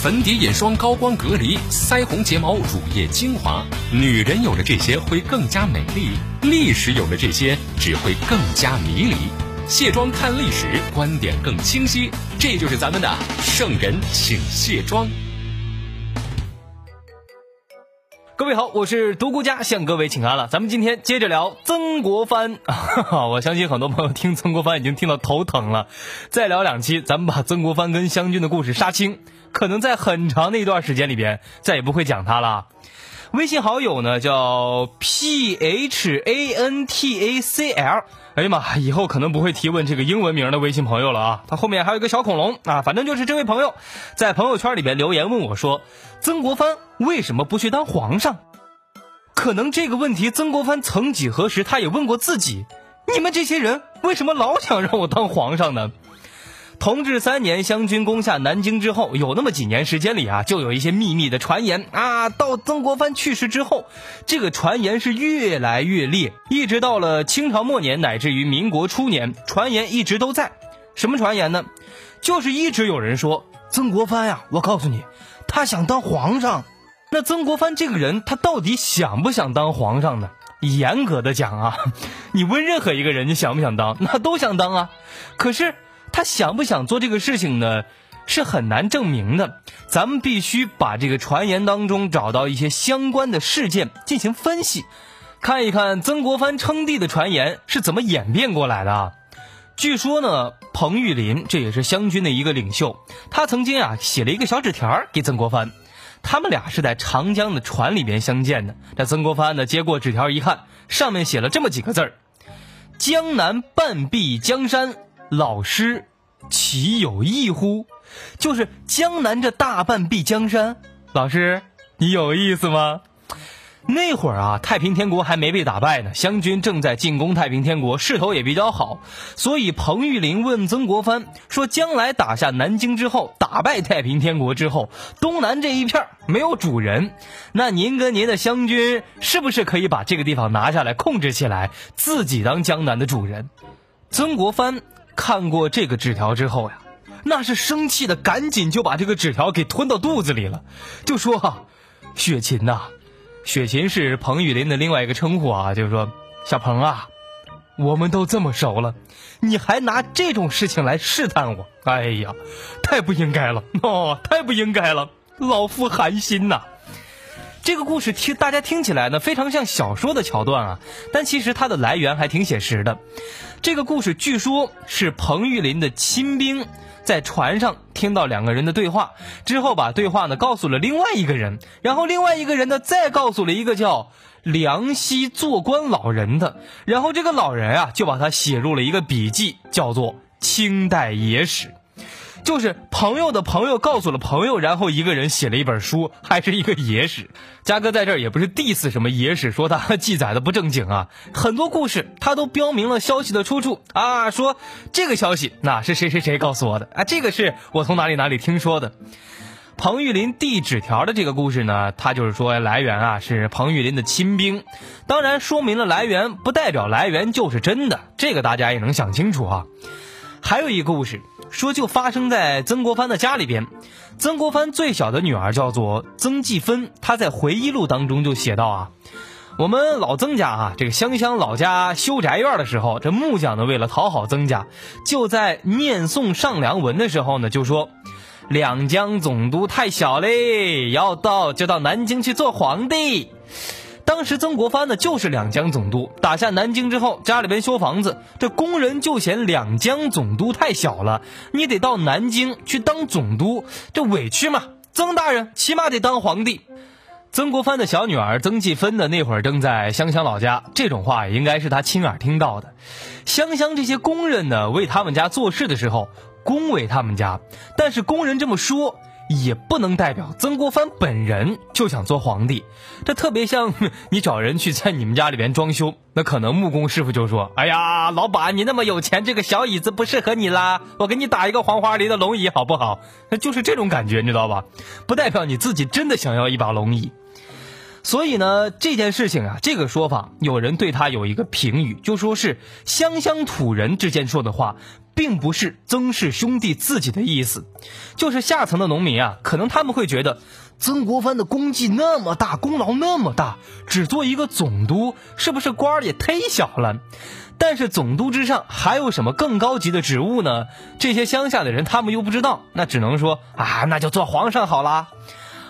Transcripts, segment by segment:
粉底、眼霜、高光隔离、腮红、睫毛、乳液、精华，女人有了这些会更加美丽，历史有了这些只会更加迷离。卸妆看历史，观点更清晰，这就是咱们的圣人请卸妆。各位好，我是独孤家，向各位请安了。咱们今天接着聊曾国藩啊。我相信很多朋友听曾国藩已经听到头疼了，再聊两期，咱们把曾国藩跟湘军的故事杀青，可能在很长的一段时间里边再也不会讲他了。微信好友呢叫 P H A N T A C L。哎呀妈，以后可能不会提问这个英文名的微信朋友了啊！他后面还有一个小恐龙啊，反正就是这位朋友在朋友圈里边留言问我说：“曾国藩为什么不去当皇上？”可能这个问题曾国藩曾几何时他也问过自己：“你们这些人为什么老想让我当皇上呢？”同治三年，湘军攻下南京之后，有那么几年时间里啊，就有一些秘密的传言啊。到曾国藩去世之后，这个传言是越来越烈，一直到了清朝末年，乃至于民国初年，传言一直都在。什么传言呢？就是一直有人说曾国藩呀，我告诉你，他想当皇上。那曾国藩这个人，他到底想不想当皇上呢？严格的讲啊，你问任何一个人，你想不想当，那都想当啊。可是。他想不想做这个事情呢？是很难证明的。咱们必须把这个传言当中找到一些相关的事件进行分析，看一看曾国藩称帝的传言是怎么演变过来的。据说呢，彭玉麟这也是湘军的一个领袖，他曾经啊写了一个小纸条给曾国藩，他们俩是在长江的船里边相见的。这曾国藩呢接过纸条一看，上面写了这么几个字儿：“江南半壁江山。”老师，岂有异乎？就是江南这大半壁江山，老师，你有意思吗？那会儿啊，太平天国还没被打败呢，湘军正在进攻太平天国，势头也比较好。所以彭玉麟问曾国藩说：“将来打下南京之后，打败太平天国之后，东南这一片没有主人，那您跟您的湘军是不是可以把这个地方拿下来，控制起来，自己当江南的主人？”曾国藩。看过这个纸条之后呀，那是生气的，赶紧就把这个纸条给吞到肚子里了，就说：“雪琴呐，雪琴是彭玉林的另外一个称呼啊，就是说小彭啊，我们都这么熟了，你还拿这种事情来试探我，哎呀，太不应该了哦，太不应该了，老夫寒心呐。”这个故事听大家听起来呢，非常像小说的桥段啊，但其实它的来源还挺写实的。这个故事据说是彭玉麟的亲兵在船上听到两个人的对话之后，把对话呢告诉了另外一个人，然后另外一个人呢再告诉了一个叫梁溪做官老人的，然后这个老人啊就把他写入了一个笔记，叫做《清代野史》。就是朋友的朋友告诉了朋友，然后一个人写了一本书，还是一个野史。嘉哥在这儿也不是 diss 什么野史，说他记载的不正经啊。很多故事他都标明了消息的出处啊，说这个消息那是谁谁谁告诉我的啊，这个是我从哪里哪里听说的。彭玉林递纸条的这个故事呢，他就是说来源啊是彭玉林的亲兵，当然说明了来源不代表来源就是真的，这个大家也能想清楚啊。还有一个故事。说就发生在曾国藩的家里边，曾国藩最小的女儿叫做曾纪芬，她在回忆录当中就写到啊，我们老曾家啊，这个湘乡老家修宅院的时候，这木匠呢为了讨好曾家，就在念诵上梁文的时候呢，就说两江总督太小嘞，要到就到南京去做皇帝。当时曾国藩呢就是两江总督，打下南京之后，家里边修房子，这工人就嫌两江总督太小了，你得到南京去当总督，这委屈嘛？曾大人起码得当皇帝。曾国藩的小女儿曾纪芬呢，那会儿正在湘乡老家，这种话应该是他亲耳听到的。湘乡这些工人呢，为他们家做事的时候恭维他们家，但是工人这么说。也不能代表曾国藩本人就想做皇帝，这特别像你找人去在你们家里边装修，那可能木工师傅就说：“哎呀，老板你那么有钱，这个小椅子不适合你啦，我给你打一个黄花梨的龙椅好不好？”那就是这种感觉，你知道吧？不代表你自己真的想要一把龙椅。所以呢，这件事情啊，这个说法，有人对他有一个评语，就说是乡乡土人之间说的话，并不是曾氏兄弟自己的意思，就是下层的农民啊，可能他们会觉得曾国藩的功绩那么大，功劳那么大，只做一个总督，是不是官儿也忒小了？但是总督之上还有什么更高级的职务呢？这些乡下的人他们又不知道，那只能说啊，那就做皇上好啦。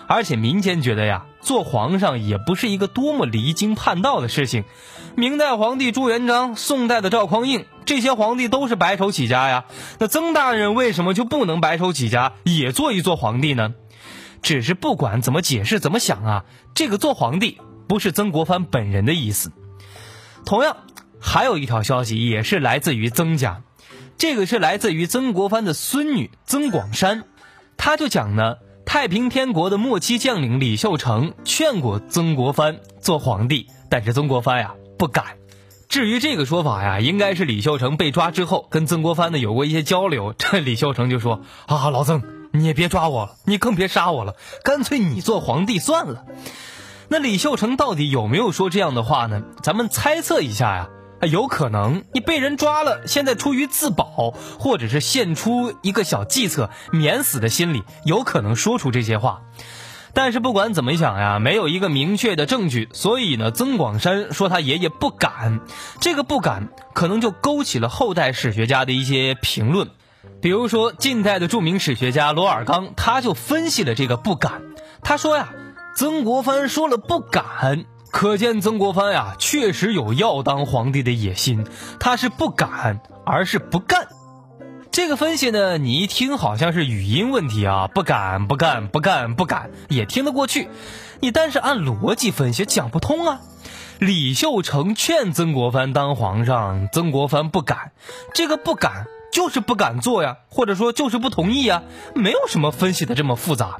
而且民间觉得呀，做皇上也不是一个多么离经叛道的事情。明代皇帝朱元璋，宋代的赵匡胤，这些皇帝都是白手起家呀。那曾大人为什么就不能白手起家，也做一做皇帝呢？只是不管怎么解释、怎么想啊，这个做皇帝不是曾国藩本人的意思。同样，还有一条消息也是来自于曾家，这个是来自于曾国藩的孙女曾广山，他就讲呢。太平天国的末期将领李秀成劝过曾国藩做皇帝，但是曾国藩呀不敢。至于这个说法呀，应该是李秀成被抓之后跟曾国藩呢有过一些交流。这李秀成就说：“啊，老曾，你也别抓我了，你更别杀我了，干脆你做皇帝算了。”那李秀成到底有没有说这样的话呢？咱们猜测一下呀。有可能你被人抓了，现在出于自保，或者是献出一个小计策免死的心理，有可能说出这些话。但是不管怎么想呀，没有一个明确的证据，所以呢，曾广山说他爷爷不敢，这个不敢可能就勾起了后代史学家的一些评论。比如说近代的著名史学家罗尔刚，他就分析了这个不敢，他说呀，曾国藩说了不敢。可见曾国藩呀，确实有要当皇帝的野心，他是不敢，而是不干。这个分析呢，你一听好像是语音问题啊，不敢、不干、不干、不敢，也听得过去。你但是按逻辑分析讲不通啊。李秀成劝曾国藩当皇上，曾国藩不敢，这个不敢就是不敢做呀，或者说就是不同意呀，没有什么分析的这么复杂。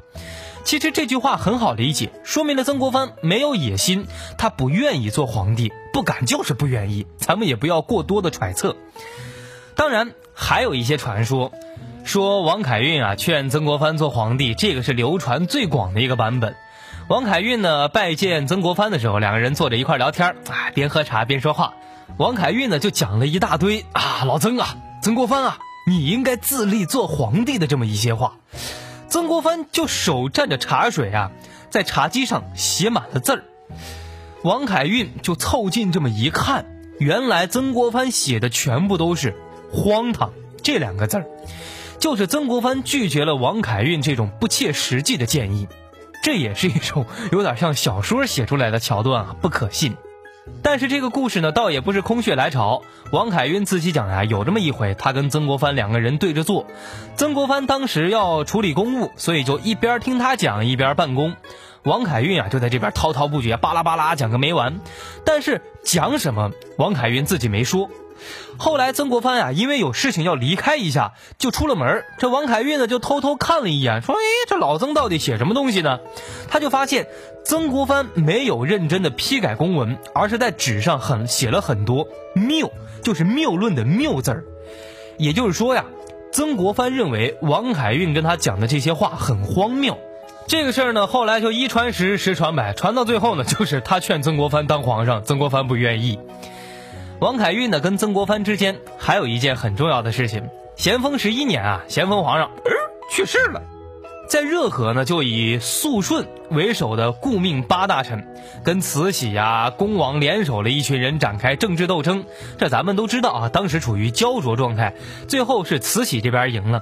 其实这句话很好理解，说明了曾国藩没有野心，他不愿意做皇帝，不敢就是不愿意。咱们也不要过多的揣测。当然，还有一些传说，说王凯运啊劝曾国藩做皇帝，这个是流传最广的一个版本。王凯运呢拜见曾国藩的时候，两个人坐着一块聊天，啊，边喝茶边说话。王凯运呢就讲了一大堆啊，老曾啊，曾国藩啊，你应该自立做皇帝的这么一些话。曾国藩就手蘸着茶水啊，在茶几上写满了字儿。王凯运就凑近这么一看，原来曾国藩写的全部都是“荒唐”这两个字儿，就是曾国藩拒绝了王凯运这种不切实际的建议。这也是一种有点像小说写出来的桥段啊，不可信。但是这个故事呢，倒也不是空穴来潮。王凯运自己讲呀，有这么一回，他跟曾国藩两个人对着坐，曾国藩当时要处理公务，所以就一边听他讲，一边办公。王凯运啊，就在这边滔滔不绝，巴拉巴拉讲个没完。但是讲什么，王凯运自己没说。后来曾国藩呀，因为有事情要离开一下，就出了门。这王凯运呢，就偷偷看了一眼，说：“哎，这老曾到底写什么东西呢？”他就发现曾国藩没有认真的批改公文，而是在纸上很写了很多谬，就是谬论的谬字儿。也就是说呀，曾国藩认为王凯运跟他讲的这些话很荒谬。这个事儿呢，后来就一传十，十传百，传到最后呢，就是他劝曾国藩当皇上，曾国藩不愿意。王凯运呢，跟曾国藩之间还有一件很重要的事情。咸丰十一年啊，咸丰皇上去世了，在热河呢，就以肃顺为首的顾命八大臣，跟慈禧呀、恭王联手了一群人展开政治斗争。这咱们都知道啊，当时处于焦灼状态，最后是慈禧这边赢了。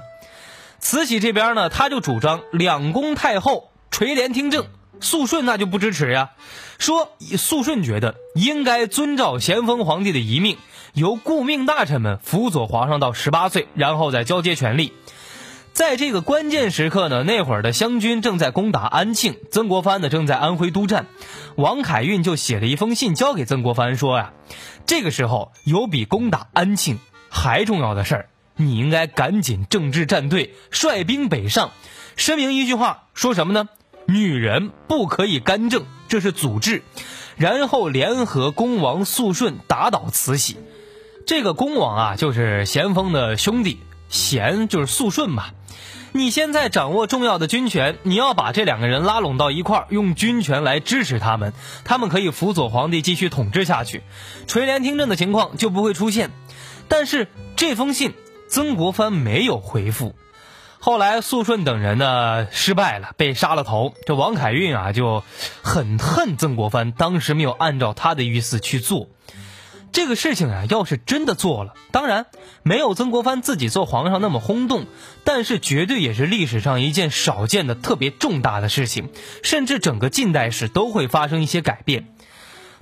慈禧这边呢，他就主张两宫太后垂帘听政。肃顺那就不支持呀，说肃顺觉得应该遵照咸丰皇帝的遗命，由顾命大臣们辅佐皇上到十八岁，然后再交接权力。在这个关键时刻呢，那会儿的湘军正在攻打安庆，曾国藩呢正在安徽督战，王凯运就写了一封信交给曾国藩说呀，这个时候有比攻打安庆还重要的事儿，你应该赶紧政治战队，率兵北上，声明一句话，说什么呢？女人不可以干政，这是祖制。然后联合恭王肃顺打倒慈禧。这个恭王啊，就是咸丰的兄弟，贤就是肃顺嘛。你现在掌握重要的军权，你要把这两个人拉拢到一块儿，用军权来支持他们，他们可以辅佐皇帝继续统治下去，垂帘听政的情况就不会出现。但是这封信曾国藩没有回复。后来肃顺等人呢失败了，被杀了头。这王凯运啊就很恨曾国藩，当时没有按照他的意思去做。这个事情啊，要是真的做了，当然没有曾国藩自己做皇上那么轰动，但是绝对也是历史上一件少见的特别重大的事情，甚至整个近代史都会发生一些改变。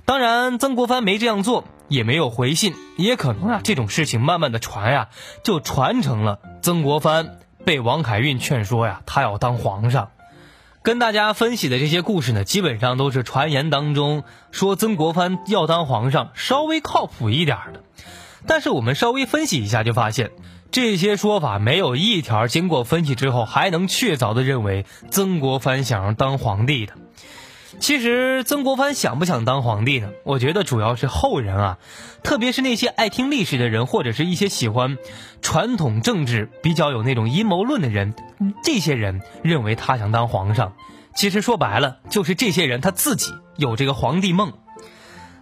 当然，曾国藩没这样做，也没有回信，也可能啊，这种事情慢慢的传呀，就传成了曾国藩被王凯运劝说呀，他要当皇上。跟大家分析的这些故事呢，基本上都是传言当中说曾国藩要当皇上稍微靠谱一点的，但是我们稍微分析一下就发现，这些说法没有一条经过分析之后还能确凿的认为曾国藩想要当皇帝的。其实曾国藩想不想当皇帝呢？我觉得主要是后人啊，特别是那些爱听历史的人，或者是一些喜欢传统政治、比较有那种阴谋论的人，这些人认为他想当皇上。其实说白了，就是这些人他自己有这个皇帝梦。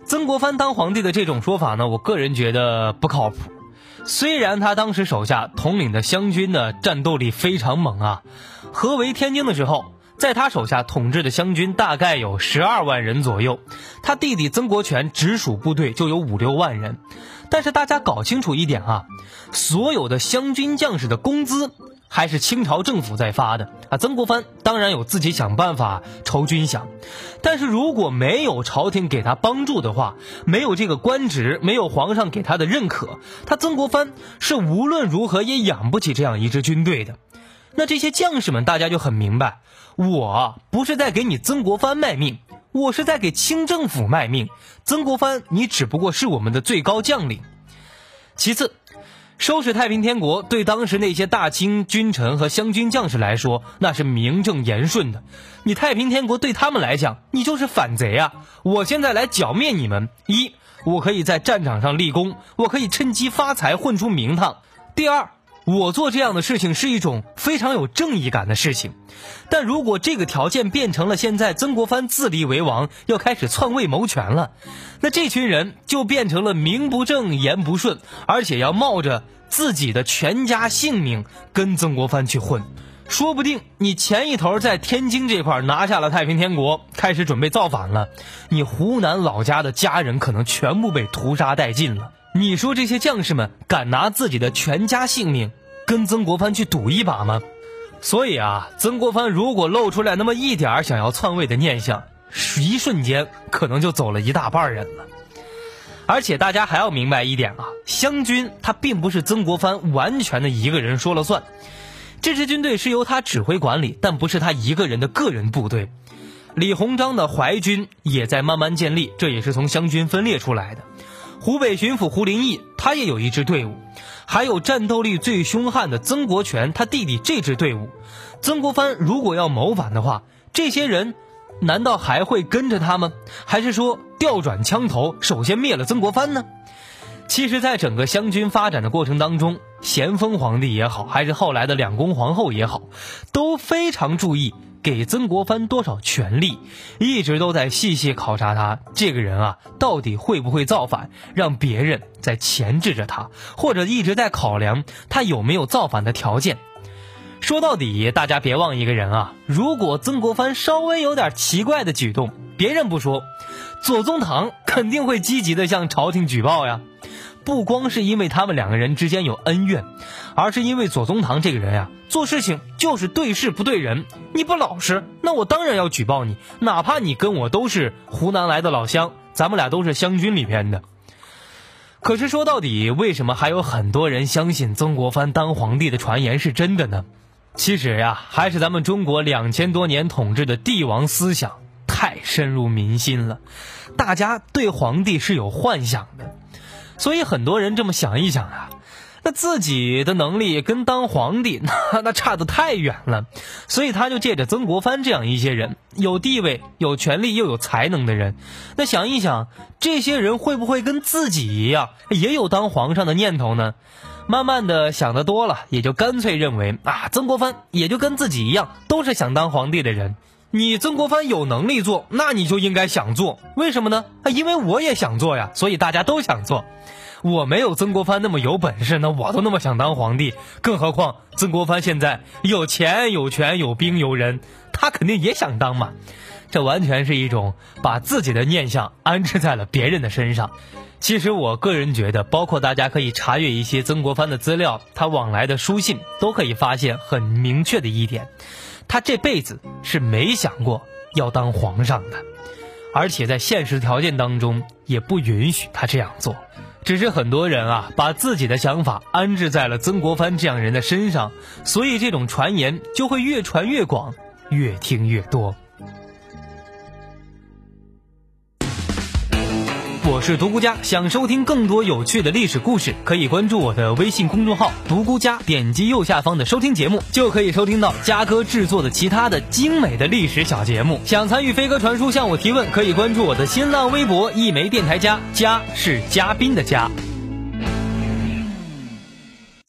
曾国藩当皇帝的这种说法呢，我个人觉得不靠谱。虽然他当时手下统领的湘军的战斗力非常猛啊，合围天津的时候。在他手下统治的湘军大概有十二万人左右，他弟弟曾国荃直属部队就有五六万人。但是大家搞清楚一点啊，所有的湘军将士的工资还是清朝政府在发的啊。曾国藩当然有自己想办法筹军饷，但是如果没有朝廷给他帮助的话，没有这个官职，没有皇上给他的认可，他曾国藩是无论如何也养不起这样一支军队的。那这些将士们，大家就很明白，我不是在给你曾国藩卖命，我是在给清政府卖命。曾国藩，你只不过是我们的最高将领。其次，收拾太平天国对当时那些大清君臣和湘军将士来说，那是名正言顺的。你太平天国对他们来讲，你就是反贼啊！我现在来剿灭你们，一，我可以在战场上立功，我可以趁机发财，混出名堂。第二。我做这样的事情是一种非常有正义感的事情，但如果这个条件变成了现在曾国藩自立为王，要开始篡位谋权了，那这群人就变成了名不正言不顺，而且要冒着自己的全家性命跟曾国藩去混。说不定你前一头在天津这块拿下了太平天国，开始准备造反了，你湖南老家的家人可能全部被屠杀殆尽了。你说这些将士们敢拿自己的全家性命跟曾国藩去赌一把吗？所以啊，曾国藩如果露出来那么一点想要篡位的念想，一瞬间可能就走了一大半人了。而且大家还要明白一点啊，湘军他并不是曾国藩完全的一个人说了算，这支军队是由他指挥管理，但不是他一个人的个人部队。李鸿章的淮军也在慢慢建立，这也是从湘军分裂出来的。湖北巡抚胡林翼，他也有一支队伍，还有战斗力最凶悍的曾国荃，他弟弟这支队伍。曾国藩如果要谋反的话，这些人难道还会跟着他吗？还是说调转枪头，首先灭了曾国藩呢？其实，在整个湘军发展的过程当中，咸丰皇帝也好，还是后来的两宫皇后也好，都非常注意。给曾国藩多少权力，一直都在细细考察他这个人啊，到底会不会造反，让别人在钳制着他，或者一直在考量他有没有造反的条件。说到底，大家别忘一个人啊，如果曾国藩稍微有点奇怪的举动，别人不说，左宗棠肯定会积极的向朝廷举报呀。不光是因为他们两个人之间有恩怨，而是因为左宗棠这个人呀，做事情就是对事不对人。你不老实，那我当然要举报你，哪怕你跟我都是湖南来的老乡，咱们俩都是湘军里边的。可是说到底，为什么还有很多人相信曾国藩当皇帝的传言是真的呢？其实呀，还是咱们中国两千多年统治的帝王思想太深入民心了，大家对皇帝是有幻想的。所以很多人这么想一想啊，那自己的能力跟当皇帝 那那差的太远了，所以他就借着曾国藩这样一些人，有地位、有权力又有才能的人，那想一想，这些人会不会跟自己一样，也有当皇上的念头呢？慢慢的想得多了，也就干脆认为啊，曾国藩也就跟自己一样，都是想当皇帝的人。你曾国藩有能力做，那你就应该想做。为什么呢？啊，因为我也想做呀，所以大家都想做。我没有曾国藩那么有本事，那我都那么想当皇帝，更何况曾国藩现在有钱有权有兵有人，他肯定也想当嘛。这完全是一种把自己的念想安置在了别人的身上。其实我个人觉得，包括大家可以查阅一些曾国藩的资料，他往来的书信都可以发现很明确的一点：他这辈子是没想过要当皇上的，而且在现实条件当中也不允许他这样做。只是很多人啊，把自己的想法安置在了曾国藩这样人的身上，所以这种传言就会越传越广，越听越多。我是独孤家，想收听更多有趣的历史故事，可以关注我的微信公众号“独孤家”，点击右下方的收听节目，就可以收听到嘉哥制作的其他的精美的历史小节目。想参与飞鸽传书向我提问，可以关注我的新浪微博“一枚电台家”，家是嘉宾的家。